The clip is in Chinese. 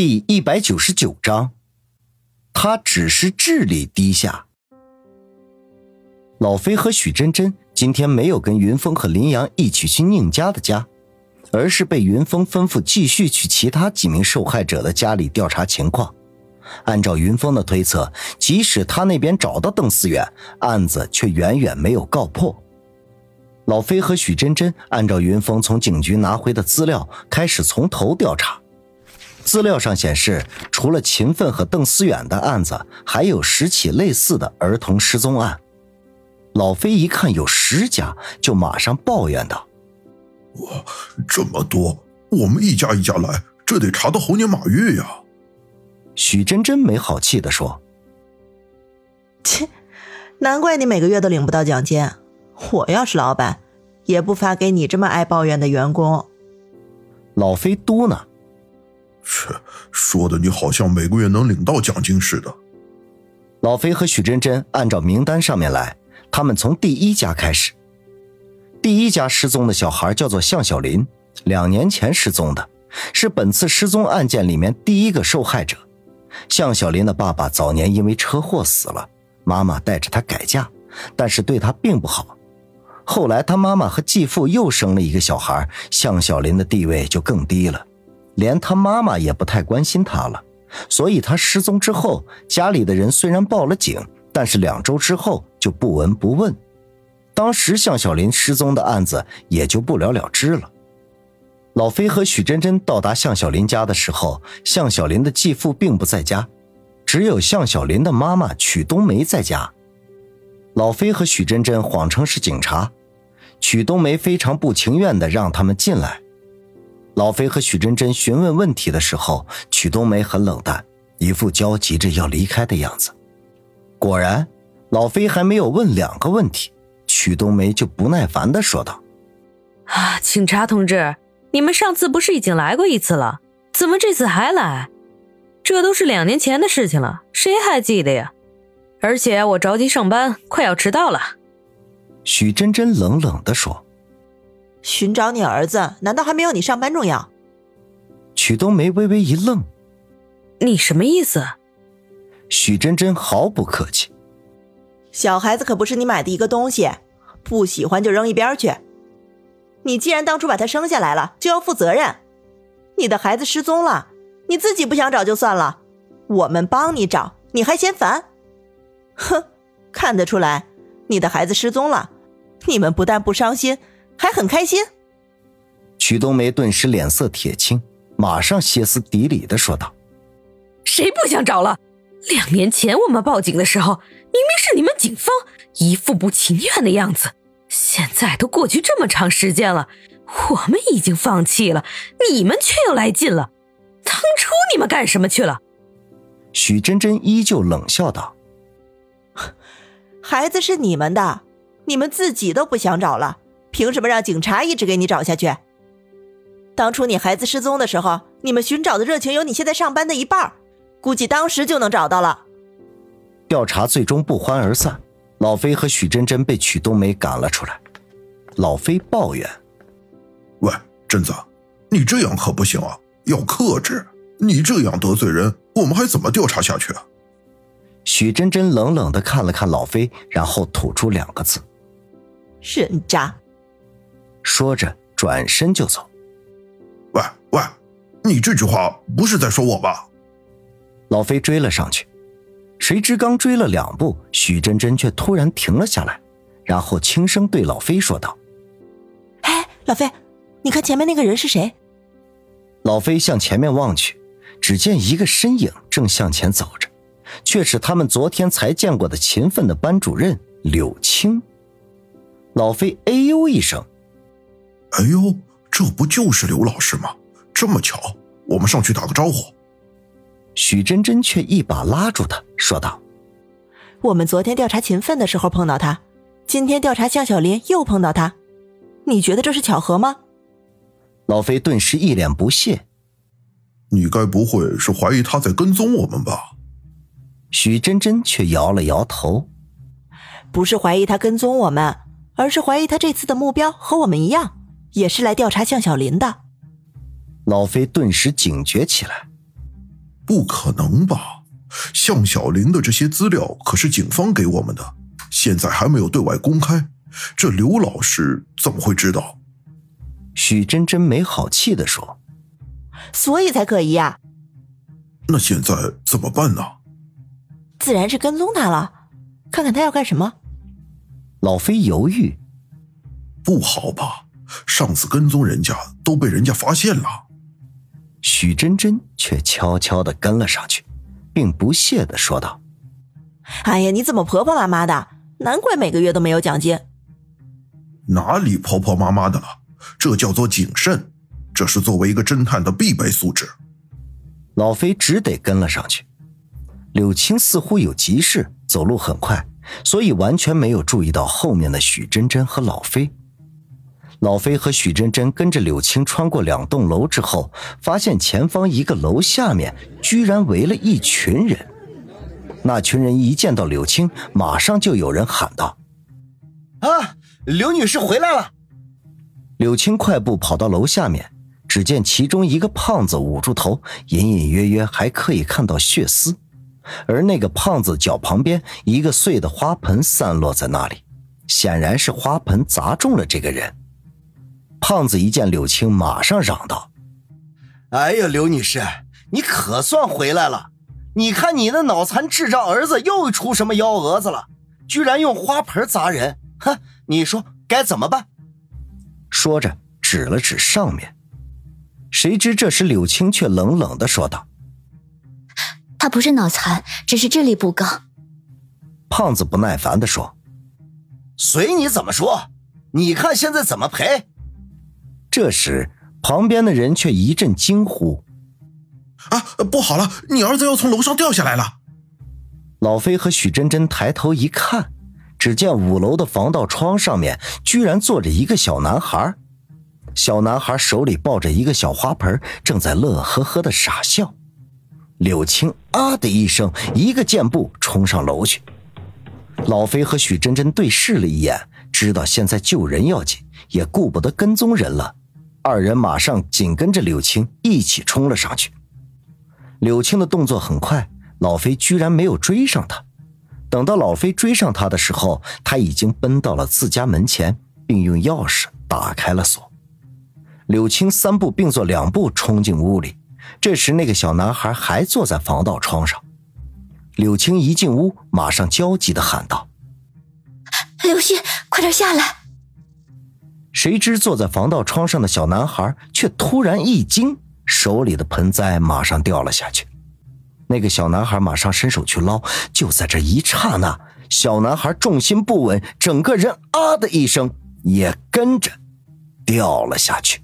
第一百九十九章，他只是智力低下。老飞和许真真今天没有跟云峰和林阳一起去宁家的家，而是被云峰吩咐继续去其他几名受害者的家里调查情况。按照云峰的推测，即使他那边找到邓思远，案子却远远没有告破。老飞和许真真按照云峰从警局拿回的资料，开始从头调查。资料上显示，除了秦奋和邓思远的案子，还有十起类似的儿童失踪案。老飞一看有十家，就马上抱怨道：“哇，这么多，我们一家一家来，这得查到猴年马月呀！”许真真没好气地说：“切，难怪你每个月都领不到奖金。我要是老板，也不发给你这么爱抱怨的员工。”老飞嘟囔。切，说的你好像每个月能领到奖金似的。老飞和许真真按照名单上面来，他们从第一家开始。第一家失踪的小孩叫做向小林，两年前失踪的，是本次失踪案件里面第一个受害者。向小林的爸爸早年因为车祸死了，妈妈带着他改嫁，但是对他并不好。后来他妈妈和继父又生了一个小孩，向小林的地位就更低了。连他妈妈也不太关心他了，所以他失踪之后，家里的人虽然报了警，但是两周之后就不闻不问。当时向小林失踪的案子也就不了了之了。老飞和许真真到达向小林家的时候，向小林的继父并不在家，只有向小林的妈妈曲冬梅在家。老飞和许真真谎称是警察，曲冬梅非常不情愿地让他们进来。老飞和许真真询问问题的时候，曲冬梅很冷淡，一副焦急着要离开的样子。果然，老飞还没有问两个问题，曲冬梅就不耐烦的说道：“啊，警察同志，你们上次不是已经来过一次了？怎么这次还来？这都是两年前的事情了，谁还记得呀？而且我着急上班，快要迟到了。”许真真冷冷的说。寻找你儿子，难道还没有你上班重要？曲冬梅微微一愣：“你什么意思？”许真真毫不客气：“小孩子可不是你买的一个东西，不喜欢就扔一边去。你既然当初把他生下来了，就要负责任。你的孩子失踪了，你自己不想找就算了，我们帮你找，你还嫌烦？哼，看得出来，你的孩子失踪了，你们不但不伤心。”还很开心，曲冬梅顿时脸色铁青，马上歇斯底里的说道：“谁不想找了？两年前我们报警的时候，明明是你们警方一副不情愿的样子。现在都过去这么长时间了，我们已经放弃了，你们却又来劲了。当初你们干什么去了？”许真真依旧冷笑道：“ 孩子是你们的，你们自己都不想找了。”凭什么让警察一直给你找下去？当初你孩子失踪的时候，你们寻找的热情有你现在上班的一半，估计当时就能找到了。调查最终不欢而散，老飞和许真真被曲冬梅赶了出来。老飞抱怨：“喂，真子，你这样可不行啊，要克制。你这样得罪人，我们还怎么调查下去啊？”许真真冷冷的看了看老飞，然后吐出两个字：“人渣。”说着，转身就走。喂喂，你这句话不是在说我吧？老飞追了上去，谁知刚追了两步，许真真却突然停了下来，然后轻声对老飞说道：“哎，老飞，你看前面那个人是谁？”老飞向前面望去，只见一个身影正向前走着，却是他们昨天才见过的勤奋的班主任柳青。老飞哎呦一声。哎呦，这不就是刘老师吗？这么巧，我们上去打个招呼。许真真却一把拉住他，说道：“我们昨天调查秦奋的时候碰到他，今天调查向小林又碰到他，你觉得这是巧合吗？”老飞顿时一脸不屑：“你该不会是怀疑他在跟踪我们吧？”许真真却摇了摇头：“不是怀疑他跟踪我们，而是怀疑他这次的目标和我们一样。”也是来调查向小林的。老飞顿时警觉起来。不可能吧？向小林的这些资料可是警方给我们的，现在还没有对外公开，这刘老师怎么会知道？许真真没好气的说：“所以才可疑呀。那现在怎么办呢？自然是跟踪他了，看看他要干什么。”老飞犹豫：“不好吧？上次跟踪人家都被人家发现了。”许真真却悄悄的跟了上去，并不屑的说道：“哎呀，你怎么婆婆妈妈的？难怪每个月都没有奖金。哪里婆婆妈妈的了？这叫做谨慎，这是作为一个侦探的必备素质。”老飞只得跟了上去。柳青似乎有急事，走路很快，所以完全没有注意到后面的许真真和老飞。老飞和许真真跟着柳青穿过两栋楼之后，发现前方一个楼下面居然围了一群人。那群人一见到柳青，马上就有人喊道：“啊，刘女士回来了！”柳青快步跑到楼下面，只见其中一个胖子捂住头，隐隐约约还可以看到血丝，而那个胖子脚旁边一个碎的花盆散落在那里，显然是花盆砸中了这个人。胖子一见柳青，马上嚷道：“哎呀，刘女士，你可算回来了！你看你那脑残智障儿子又出什么幺蛾子了？居然用花盆砸人！哼，你说该怎么办？”说着指了指上面。谁知这时柳青却冷冷的说道：“他不是脑残，只是智力不高。”胖子不耐烦的说：“随你怎么说，你看现在怎么赔？”这时，旁边的人却一阵惊呼：“啊，不好了！你儿子要从楼上掉下来了！”老飞和许真真抬头一看，只见五楼的防盗窗上面居然坐着一个小男孩。小男孩手里抱着一个小花盆，正在乐呵呵的傻笑。柳青啊的一声，一个箭步冲上楼去。老飞和许真真对视了一眼，知道现在救人要紧，也顾不得跟踪人了。二人马上紧跟着柳青一起冲了上去。柳青的动作很快，老飞居然没有追上他。等到老飞追上他的时候，他已经奔到了自家门前，并用钥匙打开了锁。柳青三步并作两步冲进屋里。这时，那个小男孩还坐在防盗窗上。柳青一进屋，马上焦急地喊道：“刘星，快点下来！”谁知坐在防盗窗上的小男孩却突然一惊，手里的盆栽马上掉了下去。那个小男孩马上伸手去捞，就在这一刹那，小男孩重心不稳，整个人啊的一声也跟着掉了下去。